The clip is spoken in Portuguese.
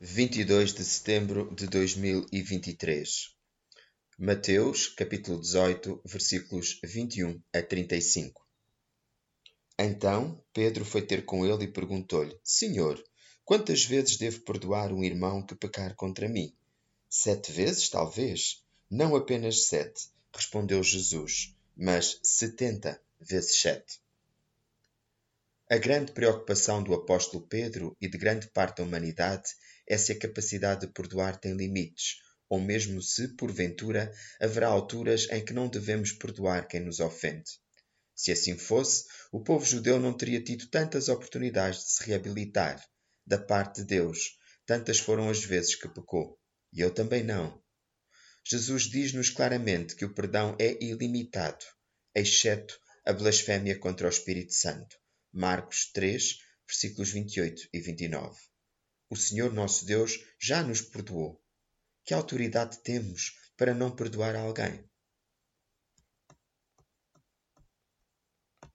22 de setembro de 2023. Mateus, capítulo 18, versículos 21 a 35. Então Pedro foi ter com ele e perguntou-lhe: Senhor, quantas vezes devo perdoar um irmão que pecar contra mim? Sete vezes, talvez? Não apenas sete, respondeu Jesus, mas setenta vezes sete. A grande preocupação do apóstolo Pedro e de grande parte da humanidade é se a capacidade de perdoar tem limites, ou mesmo se, porventura, haverá alturas em que não devemos perdoar quem nos ofende. Se assim fosse, o povo judeu não teria tido tantas oportunidades de se reabilitar. Da parte de Deus, tantas foram as vezes que pecou. E eu também não. Jesus diz-nos claramente que o perdão é ilimitado, exceto a blasfémia contra o Espírito Santo Marcos 3, versículos 28 e 29. O Senhor nosso Deus já nos perdoou. Que autoridade temos para não perdoar alguém?